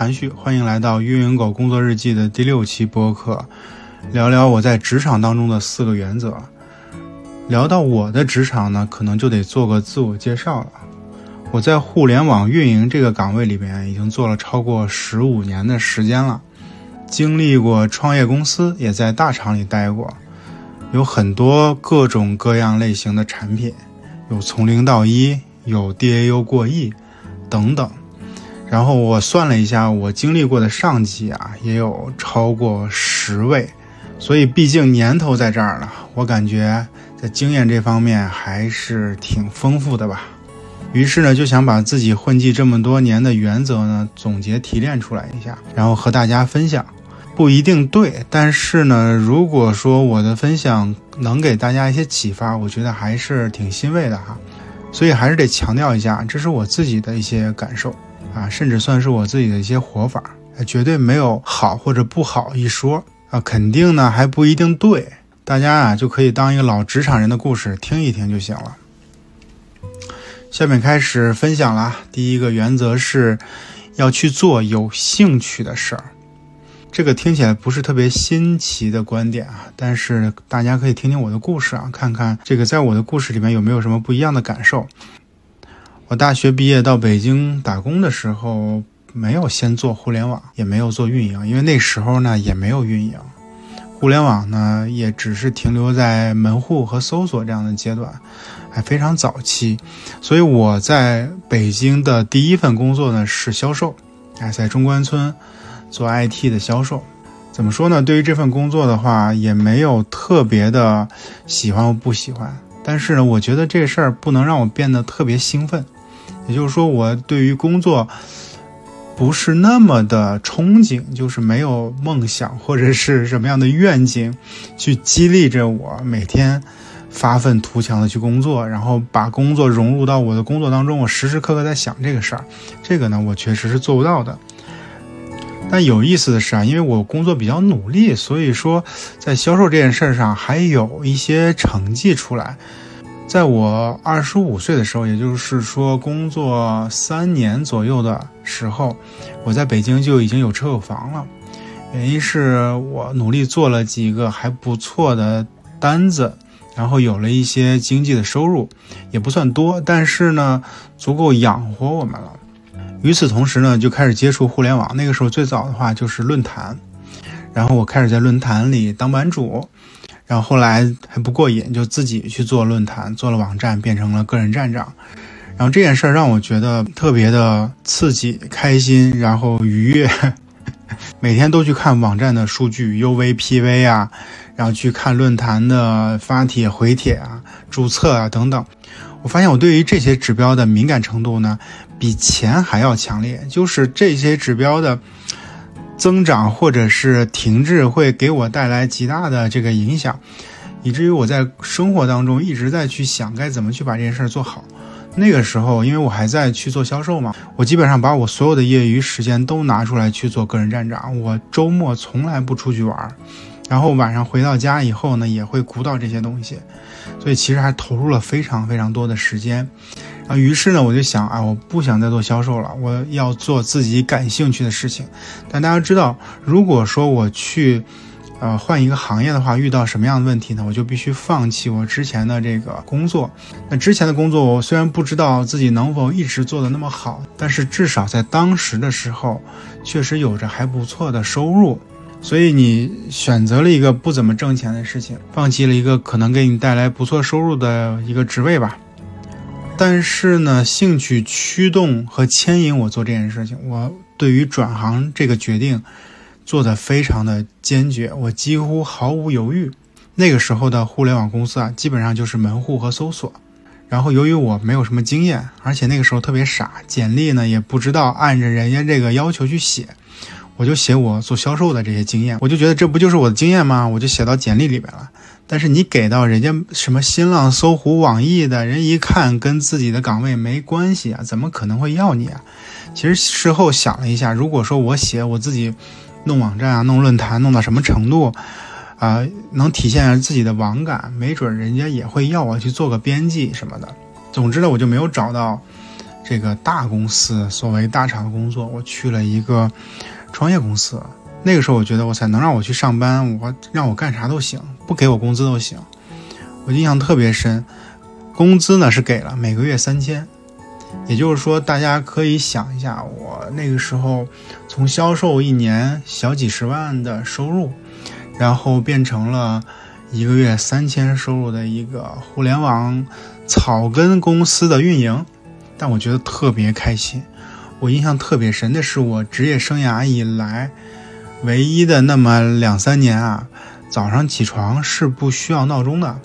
韩旭，欢迎来到运营狗工作日记的第六期播客，聊聊我在职场当中的四个原则。聊到我的职场呢，可能就得做个自我介绍了。我在互联网运营这个岗位里边已经做了超过十五年的时间了，经历过创业公司，也在大厂里待过，有很多各种各样类型的产品，有从零到一，有 DAU 过亿，等等。然后我算了一下，我经历过的上级啊，也有超过十位，所以毕竟年头在这儿了，我感觉在经验这方面还是挺丰富的吧。于是呢，就想把自己混迹这么多年的原则呢，总结提炼出来一下，然后和大家分享。不一定对，但是呢，如果说我的分享能给大家一些启发，我觉得还是挺欣慰的哈。所以还是得强调一下，这是我自己的一些感受啊，甚至算是我自己的一些活法，绝对没有好或者不好一说啊，肯定呢还不一定对。大家啊就可以当一个老职场人的故事听一听就行了。下面开始分享啦。第一个原则是，要去做有兴趣的事儿。这个听起来不是特别新奇的观点啊，但是大家可以听听我的故事啊，看看这个在我的故事里面有没有什么不一样的感受。我大学毕业到北京打工的时候，没有先做互联网，也没有做运营，因为那时候呢也没有运营。互联网呢，也只是停留在门户和搜索这样的阶段，还非常早期。所以我在北京的第一份工作呢是销售，哎，在中关村做 IT 的销售。怎么说呢？对于这份工作的话，也没有特别的喜欢或不喜欢。但是呢，我觉得这事儿不能让我变得特别兴奋。也就是说，我对于工作。不是那么的憧憬，就是没有梦想或者是什么样的愿景，去激励着我每天发愤图强的去工作，然后把工作融入到我的工作当中。我时时刻刻在想这个事儿，这个呢，我确实是做不到的。但有意思的是啊，因为我工作比较努力，所以说在销售这件事上还有一些成绩出来。在我二十五岁的时候，也就是说工作三年左右的时候，我在北京就已经有车有房了。原因是我努力做了几个还不错的单子，然后有了一些经济的收入，也不算多，但是呢，足够养活我们了。与此同时呢，就开始接触互联网。那个时候最早的话就是论坛，然后我开始在论坛里当版主。然后后来还不过瘾，就自己去做论坛，做了网站，变成了个人站长。然后这件事儿让我觉得特别的刺激、开心，然后愉悦。每天都去看网站的数据、UV、PV 啊，然后去看论坛的发帖、回帖啊、注册啊等等。我发现我对于这些指标的敏感程度呢，比钱还要强烈。就是这些指标的。增长或者是停滞会给我带来极大的这个影响，以至于我在生活当中一直在去想该怎么去把这件事儿做好。那个时候，因为我还在去做销售嘛，我基本上把我所有的业余时间都拿出来去做个人站长。我周末从来不出去玩，然后晚上回到家以后呢，也会鼓捣这些东西，所以其实还投入了非常非常多的时间。啊，于是呢，我就想啊，我不想再做销售了，我要做自己感兴趣的事情。但大家知道，如果说我去，呃，换一个行业的话，遇到什么样的问题呢？我就必须放弃我之前的这个工作。那之前的工作，我虽然不知道自己能否一直做得那么好，但是至少在当时的时候，确实有着还不错的收入。所以你选择了一个不怎么挣钱的事情，放弃了一个可能给你带来不错收入的一个职位吧。但是呢，兴趣驱动和牵引我做这件事情，我对于转行这个决定做得非常的坚决，我几乎毫无犹豫。那个时候的互联网公司啊，基本上就是门户和搜索。然后由于我没有什么经验，而且那个时候特别傻，简历呢也不知道按着人家这个要求去写，我就写我做销售的这些经验，我就觉得这不就是我的经验吗？我就写到简历里边了。但是你给到人家什么新浪、搜狐、网易的人一看，跟自己的岗位没关系啊，怎么可能会要你啊？其实事后想了一下，如果说我写我自己弄网站啊、弄论坛弄到什么程度啊，能体现自己的网感，没准人家也会要我去做个编辑什么的。总之呢，我就没有找到这个大公司，所谓大厂工作，我去了一个创业公司。那个时候我觉得，我才能让我去上班，我让我干啥都行，不给我工资都行。我印象特别深，工资呢是给了，每个月三千。也就是说，大家可以想一下，我那个时候从销售一年小几十万的收入，然后变成了一个月三千收入的一个互联网草根公司的运营，但我觉得特别开心。我印象特别深，那是我职业生涯以来。唯一的那么两三年啊，早上起床是不需要闹钟的。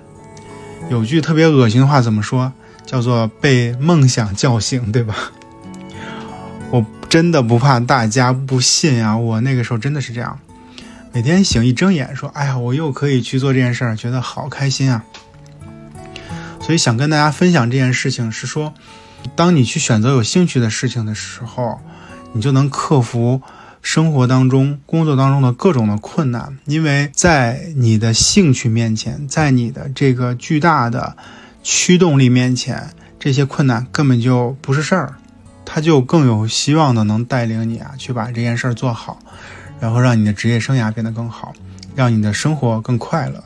有句特别恶心的话怎么说？叫做被梦想叫醒，对吧？我真的不怕大家不信啊，我那个时候真的是这样，每天醒一睁眼说：“哎呀，我又可以去做这件事儿，觉得好开心啊！”所以想跟大家分享这件事情是说，当你去选择有兴趣的事情的时候，你就能克服。生活当中、工作当中的各种的困难，因为在你的兴趣面前，在你的这个巨大的驱动力面前，这些困难根本就不是事儿，它就更有希望的能带领你啊去把这件事儿做好，然后让你的职业生涯变得更好，让你的生活更快乐。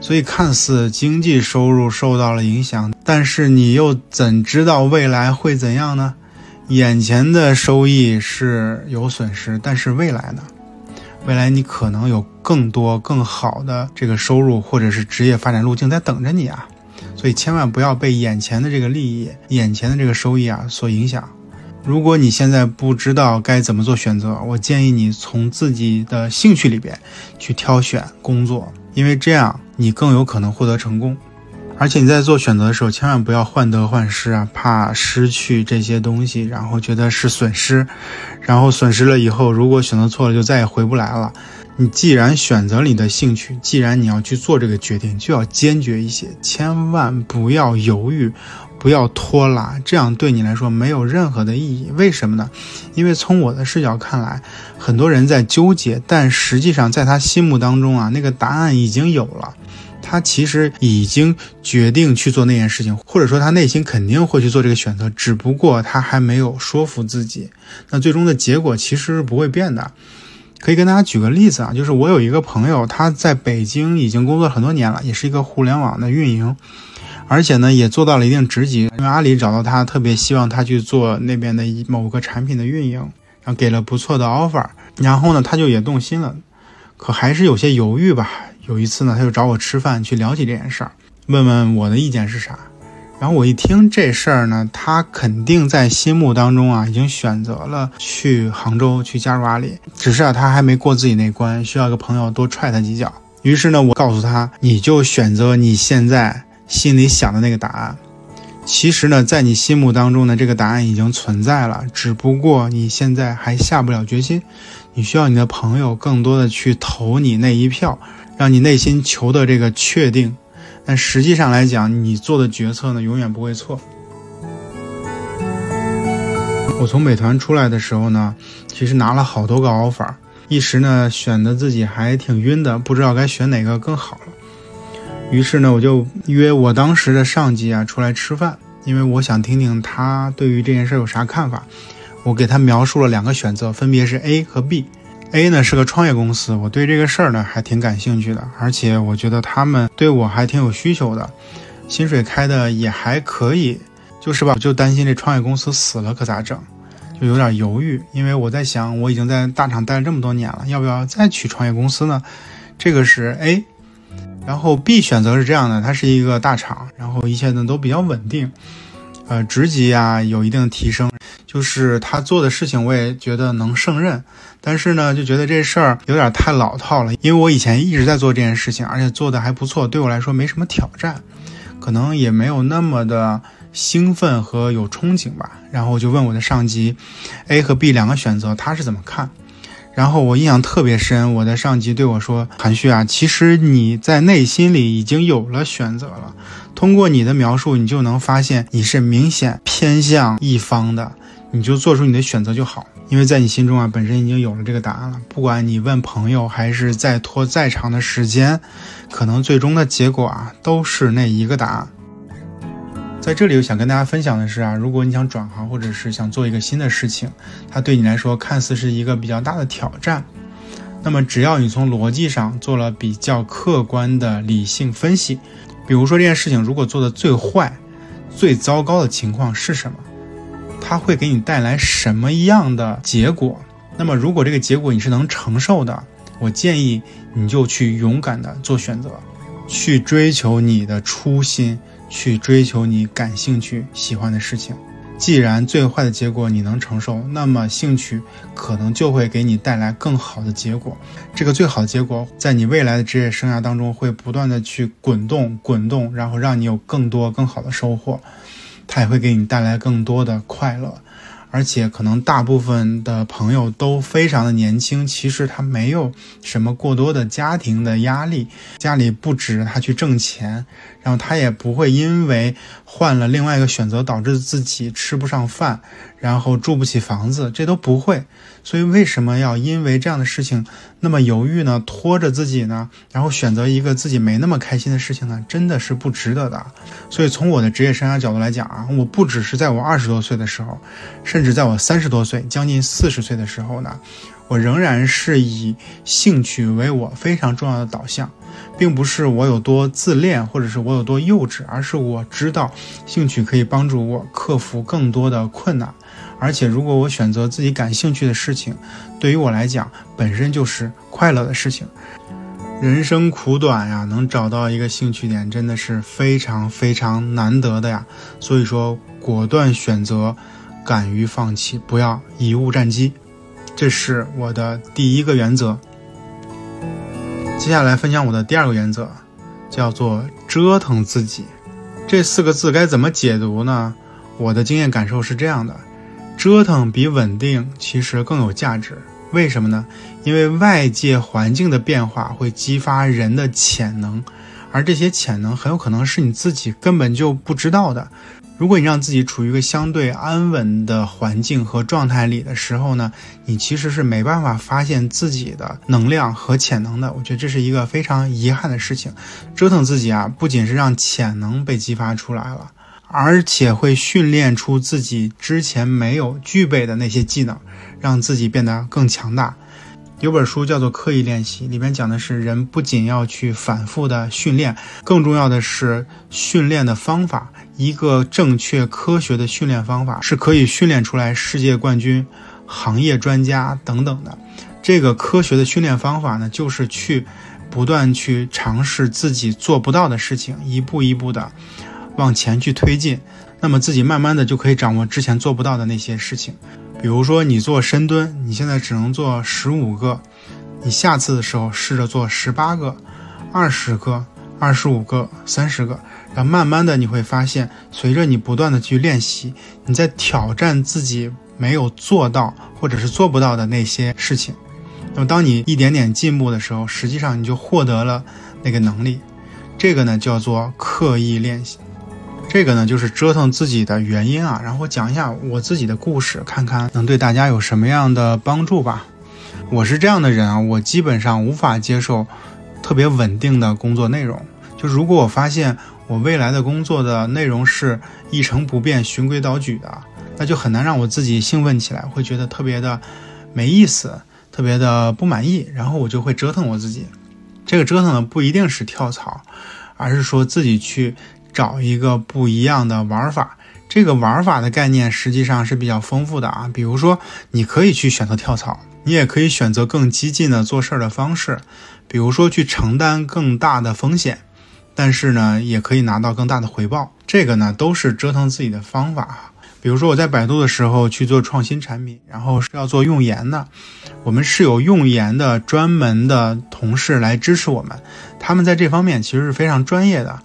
所以，看似经济收入受到了影响，但是你又怎知道未来会怎样呢？眼前的收益是有损失，但是未来呢？未来你可能有更多更好的这个收入，或者是职业发展路径在等着你啊！所以千万不要被眼前的这个利益、眼前的这个收益啊所影响。如果你现在不知道该怎么做选择，我建议你从自己的兴趣里边去挑选工作，因为这样你更有可能获得成功。而且你在做选择的时候，千万不要患得患失啊，怕失去这些东西，然后觉得是损失，然后损失了以后，如果选择错了，就再也回不来了。你既然选择你的兴趣，既然你要去做这个决定，就要坚决一些，千万不要犹豫，不要拖拉，这样对你来说没有任何的意义。为什么呢？因为从我的视角看来，很多人在纠结，但实际上在他心目当中啊，那个答案已经有了。他其实已经决定去做那件事情，或者说他内心肯定会去做这个选择，只不过他还没有说服自己。那最终的结果其实是不会变的。可以跟大家举个例子啊，就是我有一个朋友，他在北京已经工作很多年了，也是一个互联网的运营，而且呢也做到了一定职级。因为阿里找到他，特别希望他去做那边的一某个产品的运营，然后给了不错的 offer，然后呢他就也动心了，可还是有些犹豫吧。有一次呢，他就找我吃饭，去了解这件事儿，问问我的意见是啥。然后我一听这事儿呢，他肯定在心目当中啊，已经选择了去杭州去加入阿里，只是啊，他还没过自己那关，需要一个朋友多踹他几脚。于是呢，我告诉他，你就选择你现在心里想的那个答案。其实呢，在你心目当中的这个答案已经存在了，只不过你现在还下不了决心。你需要你的朋友更多的去投你那一票。让你内心求的这个确定，但实际上来讲，你做的决策呢，永远不会错。我从美团出来的时候呢，其实拿了好多个 offer，一时呢选的自己还挺晕的，不知道该选哪个更好了。于是呢，我就约我当时的上级啊出来吃饭，因为我想听听他对于这件事有啥看法。我给他描述了两个选择，分别是 A 和 B。A 呢是个创业公司，我对这个事儿呢还挺感兴趣的，而且我觉得他们对我还挺有需求的，薪水开的也还可以，就是吧，我就担心这创业公司死了可咋整，就有点犹豫，因为我在想，我已经在大厂待了这么多年了，要不要再去创业公司呢？这个是 A，然后 B 选择是这样的，它是一个大厂，然后一切呢都比较稳定，呃，职级啊有一定的提升。就是他做的事情，我也觉得能胜任，但是呢，就觉得这事儿有点太老套了。因为我以前一直在做这件事情，而且做的还不错，对我来说没什么挑战，可能也没有那么的兴奋和有憧憬吧。然后我就问我的上级，A 和 B 两个选择他是怎么看？然后我印象特别深，我的上级对我说：“韩旭啊，其实你在内心里已经有了选择了，通过你的描述，你就能发现你是明显偏向一方的。”你就做出你的选择就好，因为在你心中啊，本身已经有了这个答案了。不管你问朋友，还是再拖再长的时间，可能最终的结果啊，都是那一个答案。在这里，我想跟大家分享的是啊，如果你想转行，或者是想做一个新的事情，它对你来说看似是一个比较大的挑战，那么只要你从逻辑上做了比较客观的理性分析，比如说这件事情如果做的最坏、最糟糕的情况是什么，它会给你带来什么样的结果？那么如果这个结果你是能承受的，我建议你就去勇敢的做选择，去追求你的初心。去追求你感兴趣、喜欢的事情。既然最坏的结果你能承受，那么兴趣可能就会给你带来更好的结果。这个最好的结果，在你未来的职业生涯当中会不断的去滚动、滚动，然后让你有更多、更好的收获。他也会给你带来更多的快乐。而且可能大部分的朋友都非常的年轻，其实他没有什么过多的家庭的压力，家里不止他去挣钱，然后他也不会因为换了另外一个选择导致自己吃不上饭，然后住不起房子，这都不会。所以为什么要因为这样的事情那么犹豫呢？拖着自己呢？然后选择一个自己没那么开心的事情呢？真的是不值得的。所以从我的职业生涯角度来讲啊，我不只是在我二十多岁的时候，甚至在我三十多岁、将近四十岁的时候呢，我仍然是以兴趣为我非常重要的导向，并不是我有多自恋，或者是我有多幼稚，而是我知道兴趣可以帮助我克服更多的困难。而且，如果我选择自己感兴趣的事情，对于我来讲本身就是快乐的事情。人生苦短呀，能找到一个兴趣点真的是非常非常难得的呀。所以说，果断选择，敢于放弃，不要贻误战机，这是我的第一个原则。接下来分享我的第二个原则，叫做折腾自己。这四个字该怎么解读呢？我的经验感受是这样的。折腾比稳定其实更有价值，为什么呢？因为外界环境的变化会激发人的潜能，而这些潜能很有可能是你自己根本就不知道的。如果你让自己处于一个相对安稳的环境和状态里的时候呢，你其实是没办法发现自己的能量和潜能的。我觉得这是一个非常遗憾的事情。折腾自己啊，不仅是让潜能被激发出来了。而且会训练出自己之前没有具备的那些技能，让自己变得更强大。有本书叫做《刻意练习》，里面讲的是人不仅要去反复的训练，更重要的是训练的方法。一个正确科学的训练方法是可以训练出来世界冠军、行业专家等等的。这个科学的训练方法呢，就是去不断去尝试自己做不到的事情，一步一步的。往前去推进，那么自己慢慢的就可以掌握之前做不到的那些事情。比如说你做深蹲，你现在只能做十五个，你下次的时候试着做十八个、二十个、二十五个、三十个，然后慢慢的你会发现，随着你不断的去练习，你在挑战自己没有做到或者是做不到的那些事情。那么当你一点点进步的时候，实际上你就获得了那个能力。这个呢叫做刻意练习。这个呢，就是折腾自己的原因啊。然后讲一下我自己的故事，看看能对大家有什么样的帮助吧。我是这样的人啊，我基本上无法接受特别稳定的工作内容。就如果我发现我未来的工作的内容是一成不变、循规蹈矩的，那就很难让我自己兴奋起来，会觉得特别的没意思，特别的不满意。然后我就会折腾我自己。这个折腾呢，不一定是跳槽，而是说自己去。找一个不一样的玩法，这个玩法的概念实际上是比较丰富的啊。比如说，你可以去选择跳槽，你也可以选择更激进的做事儿的方式，比如说去承担更大的风险，但是呢，也可以拿到更大的回报。这个呢，都是折腾自己的方法。比如说我在百度的时候去做创新产品，然后是要做用研的，我们是有用研的专门的同事来支持我们，他们在这方面其实是非常专业的。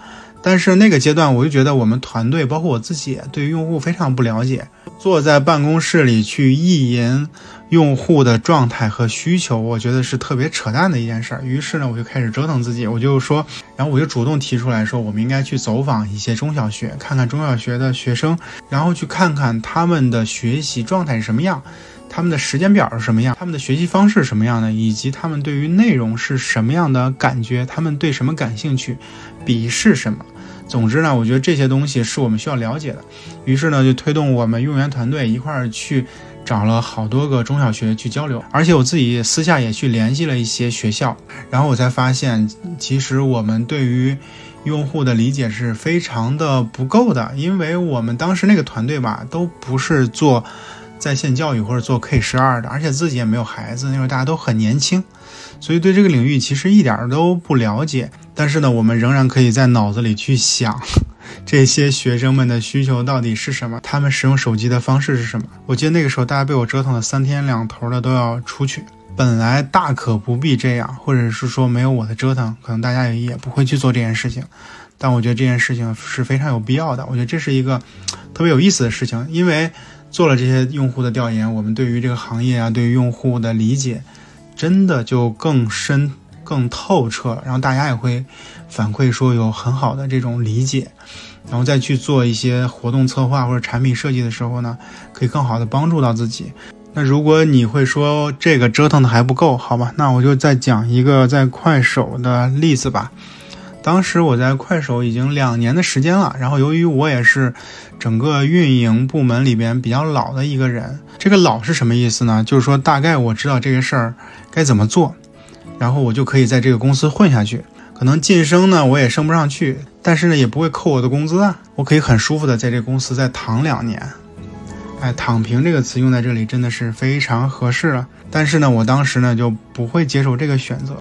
但是那个阶段，我就觉得我们团队，包括我自己，对于用户非常不了解。坐在办公室里去意淫用户的状态和需求，我觉得是特别扯淡的一件事儿。于是呢，我就开始折腾自己，我就说，然后我就主动提出来说，我们应该去走访一些中小学，看看中小学的学生，然后去看看他们的学习状态是什么样。他们的时间表是什么样？他们的学习方式什么样的？以及他们对于内容是什么样的感觉？他们对什么感兴趣？笔是什么？总之呢，我觉得这些东西是我们需要了解的。于是呢，就推动我们运营员团队一块儿去找了好多个中小学去交流，而且我自己私下也去联系了一些学校，然后我才发现，其实我们对于用户的理解是非常的不够的，因为我们当时那个团队吧，都不是做在线教育或者做 K 十二的，而且自己也没有孩子，那时候大家都很年轻，所以对这个领域其实一点都不了解。但是呢，我们仍然可以在脑子里去想，这些学生们的需求到底是什么，他们使用手机的方式是什么。我记得那个时候，大家被我折腾了三天两头的都要出去。本来大可不必这样，或者是说没有我的折腾，可能大家也也不会去做这件事情。但我觉得这件事情是非常有必要的。我觉得这是一个特别有意思的事情，因为做了这些用户的调研，我们对于这个行业啊，对于用户的理解，真的就更深、更透彻了。然后大家也会反馈说有很好的这种理解，然后再去做一些活动策划或者产品设计的时候呢，可以更好的帮助到自己。那如果你会说这个折腾的还不够，好吧，那我就再讲一个在快手的例子吧。当时我在快手已经两年的时间了，然后由于我也是整个运营部门里边比较老的一个人，这个老是什么意思呢？就是说大概我知道这个事儿该怎么做，然后我就可以在这个公司混下去。可能晋升呢我也升不上去，但是呢也不会扣我的工资啊，我可以很舒服的在这个公司再躺两年。哎，躺平这个词用在这里真的是非常合适了。但是呢，我当时呢就不会接受这个选择。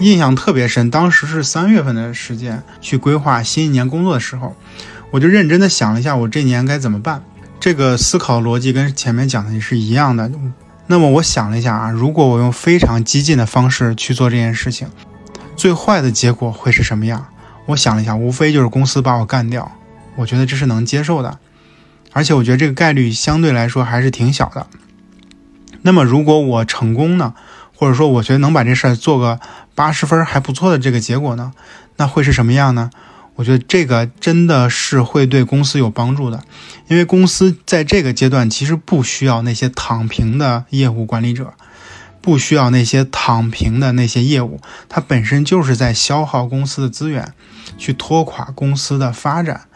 印象特别深，当时是三月份的时间去规划新一年工作的时候，我就认真的想了一下，我这年该怎么办。这个思考逻辑跟前面讲的是一样的。那么我想了一下啊，如果我用非常激进的方式去做这件事情，最坏的结果会是什么样？我想了一下，无非就是公司把我干掉。我觉得这是能接受的。而且我觉得这个概率相对来说还是挺小的。那么如果我成功呢，或者说我觉得能把这事儿做个八十分还不错的这个结果呢，那会是什么样呢？我觉得这个真的是会对公司有帮助的，因为公司在这个阶段其实不需要那些躺平的业务管理者，不需要那些躺平的那些业务，它本身就是在消耗公司的资源，去拖垮公司的发展。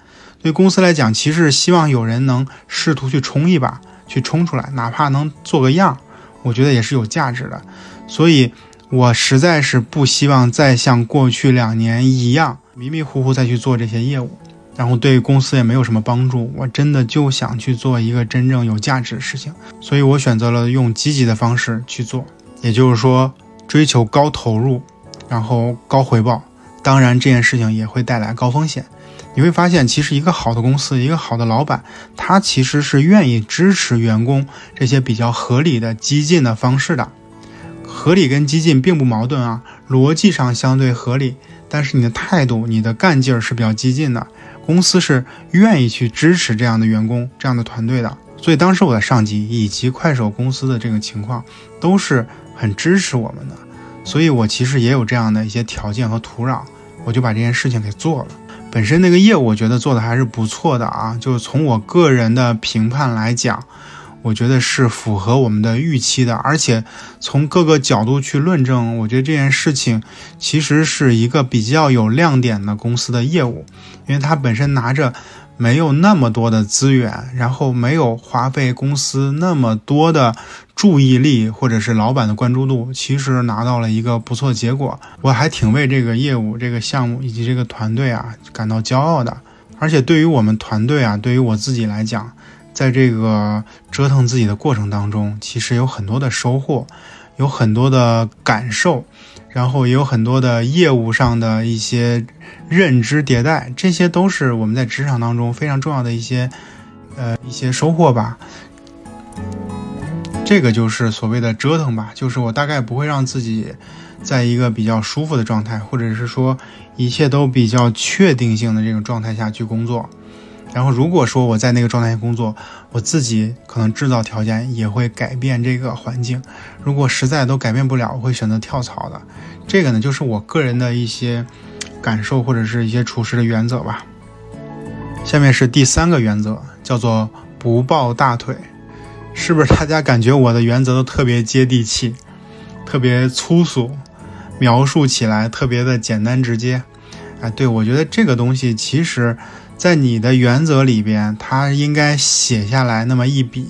对公司来讲，其实希望有人能试图去冲一把，去冲出来，哪怕能做个样，我觉得也是有价值的。所以，我实在是不希望再像过去两年一样迷迷糊糊再去做这些业务，然后对公司也没有什么帮助。我真的就想去做一个真正有价值的事情，所以我选择了用积极的方式去做，也就是说，追求高投入，然后高回报。当然，这件事情也会带来高风险。你会发现，其实一个好的公司，一个好的老板，他其实是愿意支持员工这些比较合理的激进的方式的。合理跟激进并不矛盾啊，逻辑上相对合理，但是你的态度、你的干劲儿是比较激进的。公司是愿意去支持这样的员工、这样的团队的。所以当时我的上级以及快手公司的这个情况都是很支持我们的，所以我其实也有这样的一些条件和土壤，我就把这件事情给做了。本身那个业务，我觉得做的还是不错的啊。就是从我个人的评判来讲，我觉得是符合我们的预期的。而且从各个角度去论证，我觉得这件事情其实是一个比较有亮点的公司的业务，因为它本身拿着。没有那么多的资源，然后没有花费公司那么多的注意力，或者是老板的关注度，其实拿到了一个不错结果。我还挺为这个业务、这个项目以及这个团队啊感到骄傲的。而且对于我们团队啊，对于我自己来讲，在这个折腾自己的过程当中，其实有很多的收获，有很多的感受。然后也有很多的业务上的一些认知迭代，这些都是我们在职场当中非常重要的一些，呃，一些收获吧。这个就是所谓的折腾吧，就是我大概不会让自己在一个比较舒服的状态，或者是说一切都比较确定性的这种状态下去工作。然后如果说我在那个状态下工作，我自己可能制造条件也会改变这个环境。如果实在都改变不了，我会选择跳槽的。这个呢，就是我个人的一些感受或者是一些处事的原则吧。下面是第三个原则，叫做不抱大腿。是不是大家感觉我的原则都特别接地气，特别粗俗，描述起来特别的简单直接？哎，对，我觉得这个东西其实，在你的原则里边，他应该写下来那么一笔。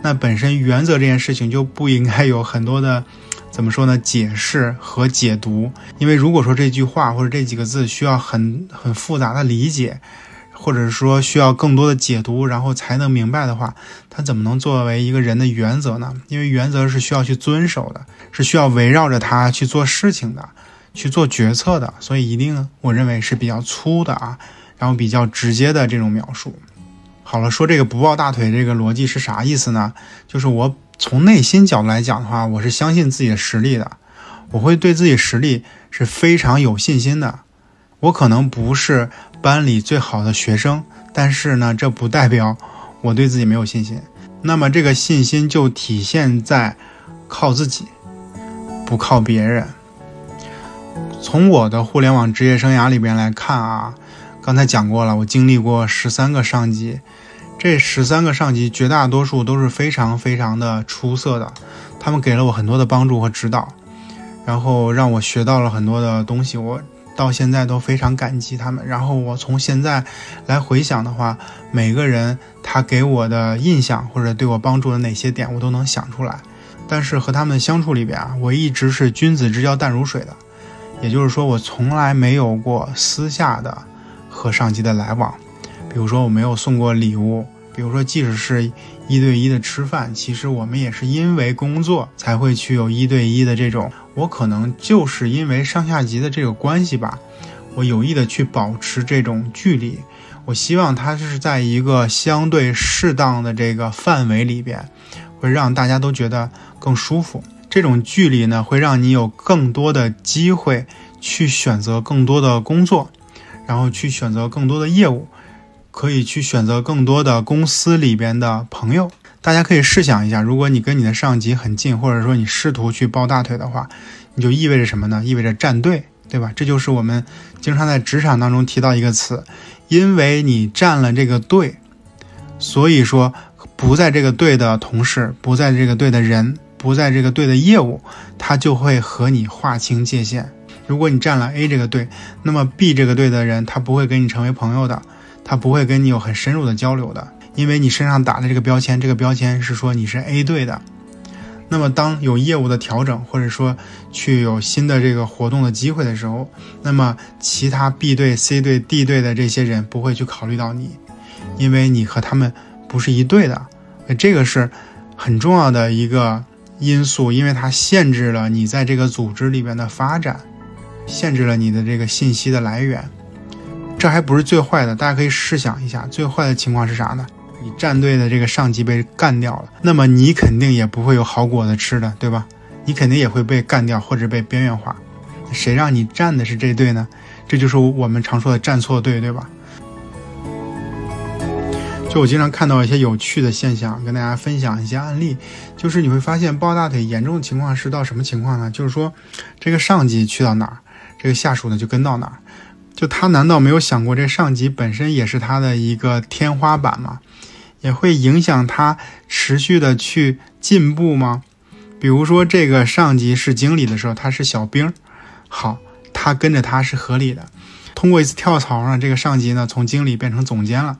那本身原则这件事情就不应该有很多的，怎么说呢？解释和解读。因为如果说这句话或者这几个字需要很很复杂的理解，或者说需要更多的解读，然后才能明白的话，它怎么能作为一个人的原则呢？因为原则是需要去遵守的，是需要围绕着它去做事情的。去做决策的，所以一定我认为是比较粗的啊，然后比较直接的这种描述。好了，说这个不抱大腿这个逻辑是啥意思呢？就是我从内心角度来讲的话，我是相信自己的实力的，我会对自己实力是非常有信心的。我可能不是班里最好的学生，但是呢，这不代表我对自己没有信心。那么这个信心就体现在靠自己，不靠别人。从我的互联网职业生涯里边来看啊，刚才讲过了，我经历过十三个上级，这十三个上级绝大多数都是非常非常的出色的，他们给了我很多的帮助和指导，然后让我学到了很多的东西，我到现在都非常感激他们。然后我从现在来回想的话，每个人他给我的印象或者对我帮助的哪些点，我都能想出来。但是和他们相处里边啊，我一直是君子之交淡如水的。也就是说，我从来没有过私下的和上级的来往，比如说我没有送过礼物，比如说即使是一对一的吃饭，其实我们也是因为工作才会去有一对一的这种。我可能就是因为上下级的这个关系吧，我有意的去保持这种距离，我希望它是在一个相对适当的这个范围里边，会让大家都觉得更舒服。这种距离呢，会让你有更多的机会去选择更多的工作，然后去选择更多的业务，可以去选择更多的公司里边的朋友。大家可以试想一下，如果你跟你的上级很近，或者说你试图去抱大腿的话，你就意味着什么呢？意味着站队，对吧？这就是我们经常在职场当中提到一个词，因为你站了这个队，所以说不在这个队的同事，不在这个队的人。不在这个队的业务，他就会和你划清界限。如果你占了 A 这个队，那么 B 这个队的人他不会跟你成为朋友的，他不会跟你有很深入的交流的，因为你身上打的这个标签，这个标签是说你是 A 队的。那么当有业务的调整，或者说去有新的这个活动的机会的时候，那么其他 B 队、C 队、D 队的这些人不会去考虑到你，因为你和他们不是一队的。这个是很重要的一个。因素，因为它限制了你在这个组织里边的发展，限制了你的这个信息的来源。这还不是最坏的，大家可以试想一下，最坏的情况是啥呢？你战队的这个上级被干掉了，那么你肯定也不会有好果子吃的，对吧？你肯定也会被干掉或者被边缘化。谁让你站的是这队呢？这就是我们常说的站错队，对吧？就我经常看到一些有趣的现象，跟大家分享一些案例。就是你会发现抱大腿严重的情况是到什么情况呢？就是说，这个上级去到哪儿，这个下属呢就跟到哪儿。就他难道没有想过，这上级本身也是他的一个天花板吗？也会影响他持续的去进步吗？比如说，这个上级是经理的时候，他是小兵，好，他跟着他是合理的。通过一次跳槽呢，这个上级呢从经理变成总监了。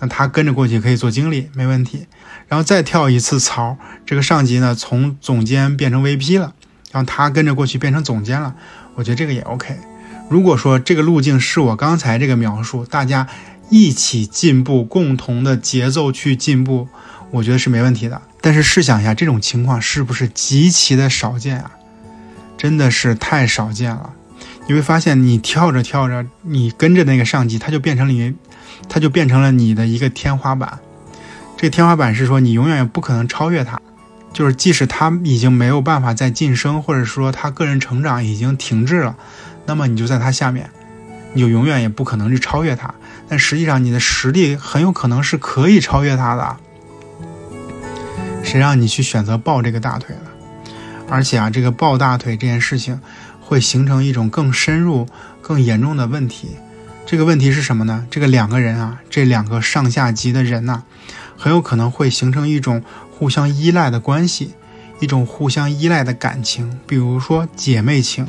那他跟着过去可以做经理，没问题。然后再跳一次槽，这个上级呢从总监变成 VP 了，然后他跟着过去变成总监了。我觉得这个也 OK。如果说这个路径是我刚才这个描述，大家一起进步，共同的节奏去进步，我觉得是没问题的。但是试想一下，这种情况是不是极其的少见啊？真的是太少见了。你会发现，你跳着跳着，你跟着那个上级，他就变成你。他就变成了你的一个天花板，这天花板是说你永远也不可能超越他，就是即使他已经没有办法再晋升，或者说他个人成长已经停滞了，那么你就在他下面，你就永远也不可能去超越他。但实际上你的实力很有可能是可以超越他的，谁让你去选择抱这个大腿了？而且啊，这个抱大腿这件事情会形成一种更深入、更严重的问题。这个问题是什么呢？这个两个人啊，这两个上下级的人呐，很有可能会形成一种互相依赖的关系，一种互相依赖的感情，比如说姐妹情，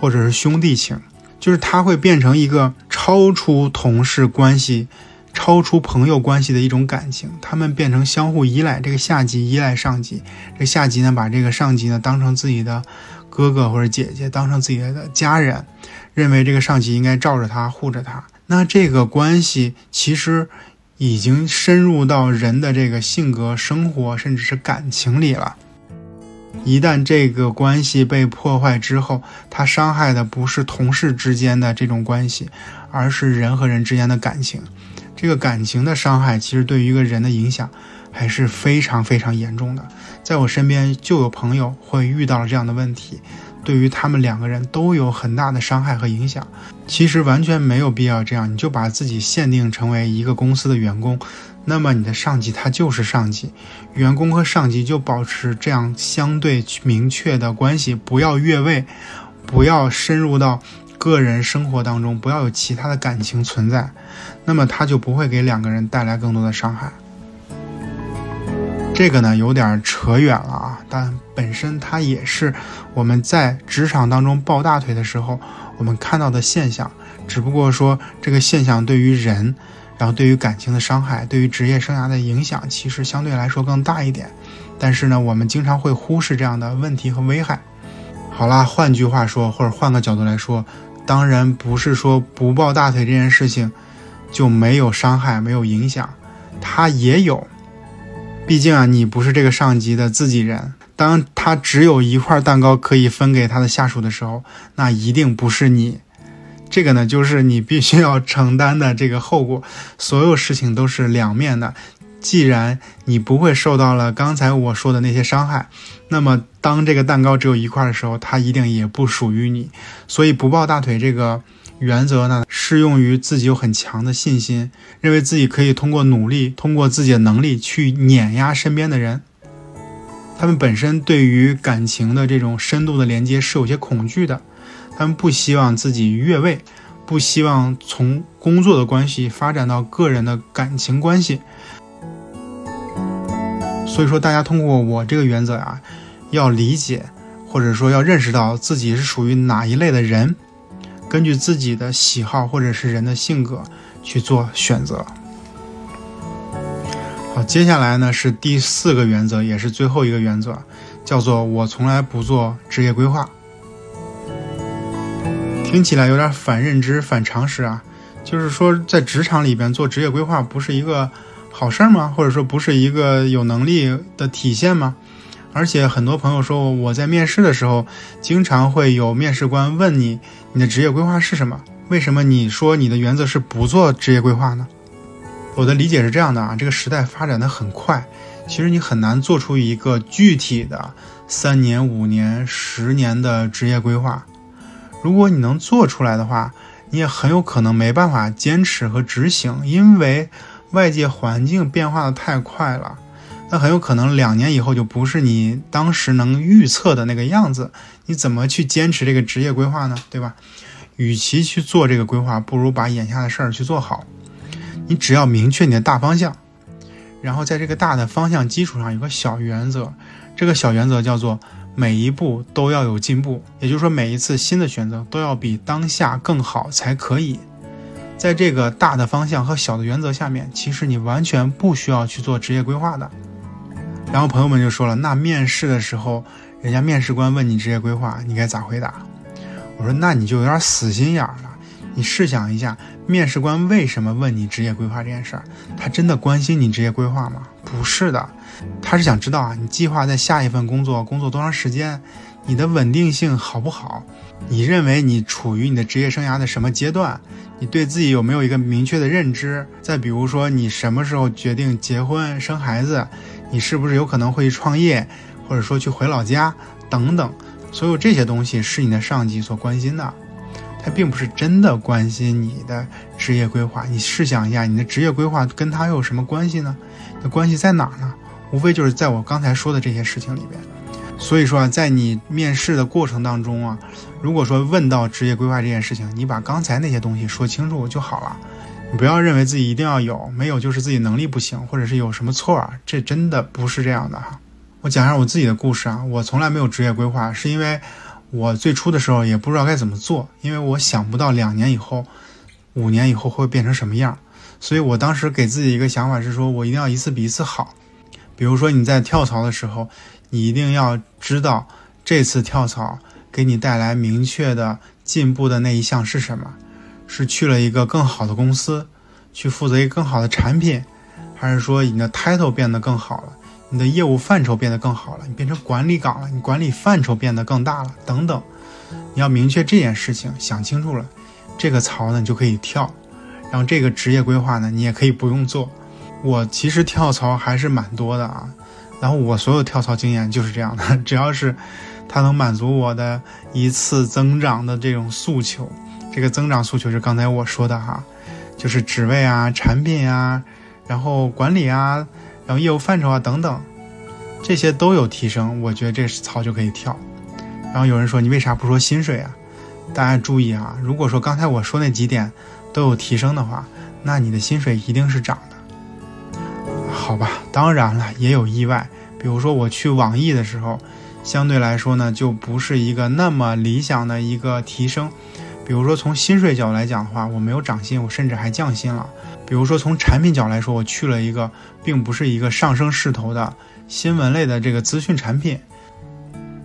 或者是兄弟情。就是它会变成一个超出同事关系、超出朋友关系的一种感情，他们变成相互依赖。这个下级依赖上级，这下级呢把这个上级呢当成自己的哥哥或者姐姐，当成自己的家人，认为这个上级应该罩着他、护着他。那这个关系其实已经深入到人的这个性格、生活，甚至是感情里了。一旦这个关系被破坏之后，它伤害的不是同事之间的这种关系，而是人和人之间的感情。这个感情的伤害，其实对于一个人的影响还是非常非常严重的。在我身边就有朋友会遇到了这样的问题，对于他们两个人都有很大的伤害和影响。其实完全没有必要这样，你就把自己限定成为一个公司的员工。那么你的上级他就是上级，员工和上级就保持这样相对明确的关系，不要越位，不要深入到个人生活当中，不要有其他的感情存在，那么他就不会给两个人带来更多的伤害。这个呢有点扯远了啊，但本身它也是我们在职场当中抱大腿的时候我们看到的现象，只不过说这个现象对于人。然后，对于感情的伤害，对于职业生涯的影响，其实相对来说更大一点。但是呢，我们经常会忽视这样的问题和危害。好啦，换句话说，或者换个角度来说，当然不是说不抱大腿这件事情就没有伤害、没有影响，它也有。毕竟啊，你不是这个上级的自己人。当他只有一块蛋糕可以分给他的下属的时候，那一定不是你。这个呢，就是你必须要承担的这个后果。所有事情都是两面的。既然你不会受到了刚才我说的那些伤害，那么当这个蛋糕只有一块的时候，它一定也不属于你。所以不抱大腿这个原则呢，适用于自己有很强的信心，认为自己可以通过努力、通过自己的能力去碾压身边的人。他们本身对于感情的这种深度的连接是有些恐惧的。他们不希望自己越位，不希望从工作的关系发展到个人的感情关系。所以说，大家通过我这个原则呀，要理解或者说要认识到自己是属于哪一类的人，根据自己的喜好或者是人的性格去做选择。好，接下来呢是第四个原则，也是最后一个原则，叫做我从来不做职业规划。听起来有点反认知、反常识啊，就是说在职场里边做职业规划不是一个好事儿吗？或者说不是一个有能力的体现吗？而且很多朋友说我在面试的时候，经常会有面试官问你你的职业规划是什么？为什么你说你的原则是不做职业规划呢？我的理解是这样的啊，这个时代发展的很快，其实你很难做出一个具体的三年、五年、十年的职业规划。如果你能做出来的话，你也很有可能没办法坚持和执行，因为外界环境变化的太快了。那很有可能两年以后就不是你当时能预测的那个样子。你怎么去坚持这个职业规划呢？对吧？与其去做这个规划，不如把眼下的事儿去做好。你只要明确你的大方向，然后在这个大的方向基础上有个小原则，这个小原则叫做。每一步都要有进步，也就是说，每一次新的选择都要比当下更好才可以。在这个大的方向和小的原则下面，其实你完全不需要去做职业规划的。然后朋友们就说了，那面试的时候，人家面试官问你职业规划，你该咋回答？我说，那你就有点死心眼了。你试想一下，面试官为什么问你职业规划这件事儿？他真的关心你职业规划吗？不是的，他是想知道啊，你计划在下一份工作工作多长时间，你的稳定性好不好？你认为你处于你的职业生涯的什么阶段？你对自己有没有一个明确的认知？再比如说，你什么时候决定结婚生孩子？你是不是有可能会去创业，或者说去回老家等等？所有这些东西是你的上级所关心的。他并不是真的关心你的职业规划，你试想一下，你的职业规划跟他有什么关系呢？那关系在哪儿呢？无非就是在我刚才说的这些事情里边。所以说啊，在你面试的过程当中啊，如果说问到职业规划这件事情，你把刚才那些东西说清楚就好了。不要认为自己一定要有，没有就是自己能力不行，或者是有什么错啊，这真的不是这样的哈。我讲一下我自己的故事啊，我从来没有职业规划，是因为。我最初的时候也不知道该怎么做，因为我想不到两年以后、五年以后会变成什么样。所以我当时给自己一个想法是说，我一定要一次比一次好。比如说你在跳槽的时候，你一定要知道这次跳槽给你带来明确的进步的那一项是什么，是去了一个更好的公司，去负责一个更好的产品，还是说你的 title 变得更好了？你的业务范畴变得更好了，你变成管理岗了，你管理范畴变得更大了，等等。你要明确这件事情，想清楚了，这个槽呢你就可以跳，然后这个职业规划呢你也可以不用做。我其实跳槽还是蛮多的啊，然后我所有跳槽经验就是这样的，只要是它能满足我的一次增长的这种诉求，这个增长诉求是刚才我说的哈，就是职位啊、产品啊，然后管理啊。然后业务范畴啊等等，这些都有提升，我觉得这槽就可以跳。然后有人说你为啥不说薪水啊？大家注意啊，如果说刚才我说那几点都有提升的话，那你的薪水一定是涨的，好吧？当然了，也有意外，比如说我去网易的时候，相对来说呢就不是一个那么理想的一个提升。比如说从薪水角度来讲的话，我没有涨薪，我甚至还降薪了。比如说从产品角来说，我去了一个并不是一个上升势头的新闻类的这个资讯产品，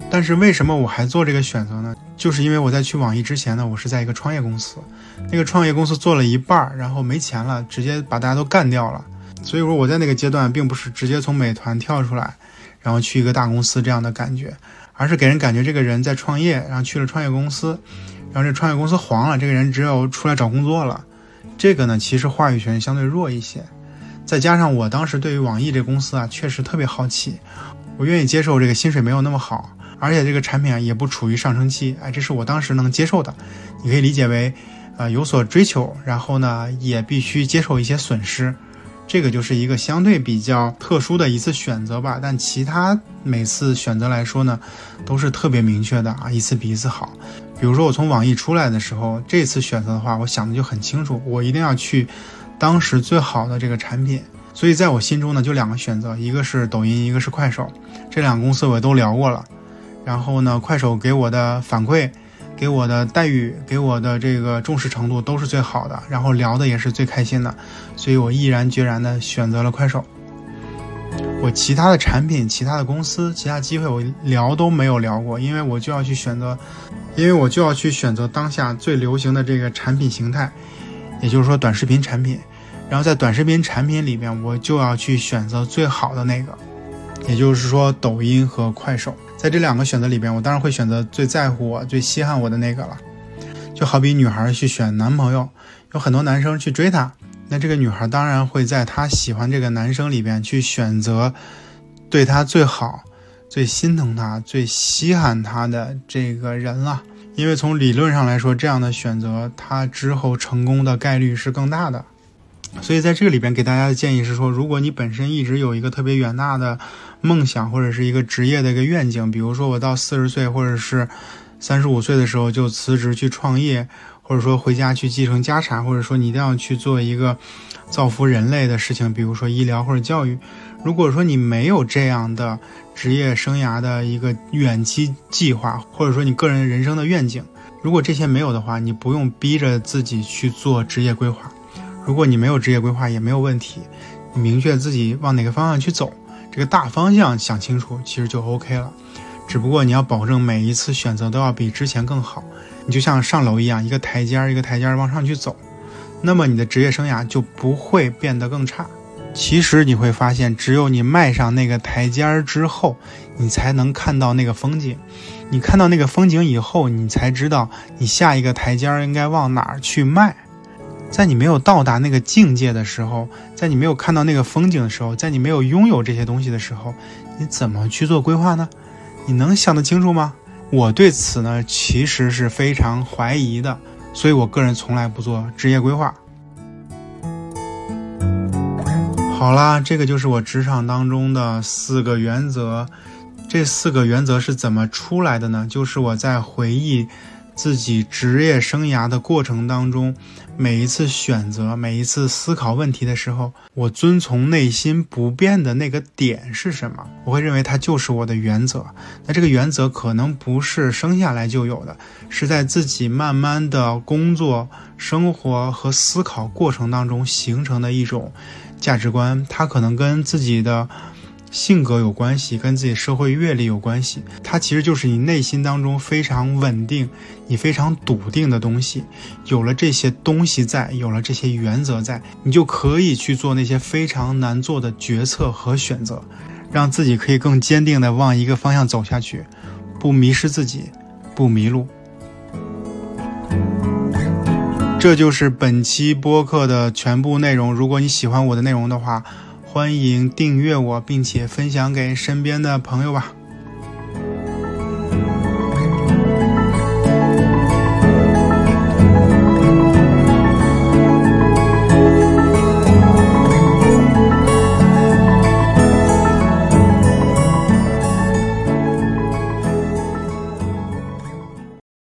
但是为什么我还做这个选择呢？就是因为我在去网易之前呢，我是在一个创业公司，那个创业公司做了一半儿，然后没钱了，直接把大家都干掉了。所以说我在那个阶段并不是直接从美团跳出来，然后去一个大公司这样的感觉，而是给人感觉这个人在创业，然后去了创业公司，然后这创业公司黄了，这个人只有出来找工作了。这个呢，其实话语权相对弱一些，再加上我当时对于网易这公司啊，确实特别好奇，我愿意接受这个薪水没有那么好，而且这个产品啊也不处于上升期，哎，这是我当时能接受的。你可以理解为，呃，有所追求，然后呢，也必须接受一些损失，这个就是一个相对比较特殊的一次选择吧。但其他每次选择来说呢，都是特别明确的啊，一次比一次好。比如说我从网易出来的时候，这次选择的话，我想的就很清楚，我一定要去当时最好的这个产品。所以在我心中呢，就两个选择，一个是抖音，一个是快手。这两个公司我都聊过了。然后呢，快手给我的反馈、给我的待遇、给我的这个重视程度都是最好的，然后聊的也是最开心的，所以我毅然决然的选择了快手。我其他的产品、其他的公司、其他机会，我聊都没有聊过，因为我就要去选择，因为我就要去选择当下最流行的这个产品形态，也就是说短视频产品。然后在短视频产品里面，我就要去选择最好的那个，也就是说抖音和快手。在这两个选择里边，我当然会选择最在乎我、最稀罕我的那个了。就好比女孩去选男朋友，有很多男生去追她。那这个女孩当然会在她喜欢这个男生里边去选择对她最好、最心疼她、最稀罕她的这个人了。因为从理论上来说，这样的选择她之后成功的概率是更大的。所以在这个里边给大家的建议是说，如果你本身一直有一个特别远大的梦想或者是一个职业的一个愿景，比如说我到四十岁或者是三十五岁的时候就辞职去创业。或者说回家去继承家产，或者说你一定要去做一个造福人类的事情，比如说医疗或者教育。如果说你没有这样的职业生涯的一个远期计划，或者说你个人人生的愿景，如果这些没有的话，你不用逼着自己去做职业规划。如果你没有职业规划也没有问题，你明确自己往哪个方向去走，这个大方向想清楚，其实就 OK 了。只不过你要保证每一次选择都要比之前更好。你就像上楼一样，一个台阶一个台阶往上去走，那么你的职业生涯就不会变得更差。其实你会发现，只有你迈上那个台阶之后，你才能看到那个风景。你看到那个风景以后，你才知道你下一个台阶应该往哪儿去迈。在你没有到达那个境界的时候，在你没有看到那个风景的时候，在你没有拥有这些东西的时候，你怎么去做规划呢？你能想得清楚吗？我对此呢，其实是非常怀疑的，所以我个人从来不做职业规划。好啦，这个就是我职场当中的四个原则。这四个原则是怎么出来的呢？就是我在回忆自己职业生涯的过程当中，每一次选择、每一次思考问题的时候，我遵从内心不变的那个点是什么？我会认为它就是我的原则。那这个原则可能不是生下来就有的，是在自己慢慢的工作、生活和思考过程当中形成的一种价值观。它可能跟自己的。性格有关系，跟自己社会阅历有关系，它其实就是你内心当中非常稳定、你非常笃定的东西。有了这些东西在，有了这些原则在，你就可以去做那些非常难做的决策和选择，让自己可以更坚定地往一个方向走下去，不迷失自己，不迷路。这就是本期播客的全部内容。如果你喜欢我的内容的话，欢迎订阅我，并且分享给身边的朋友吧。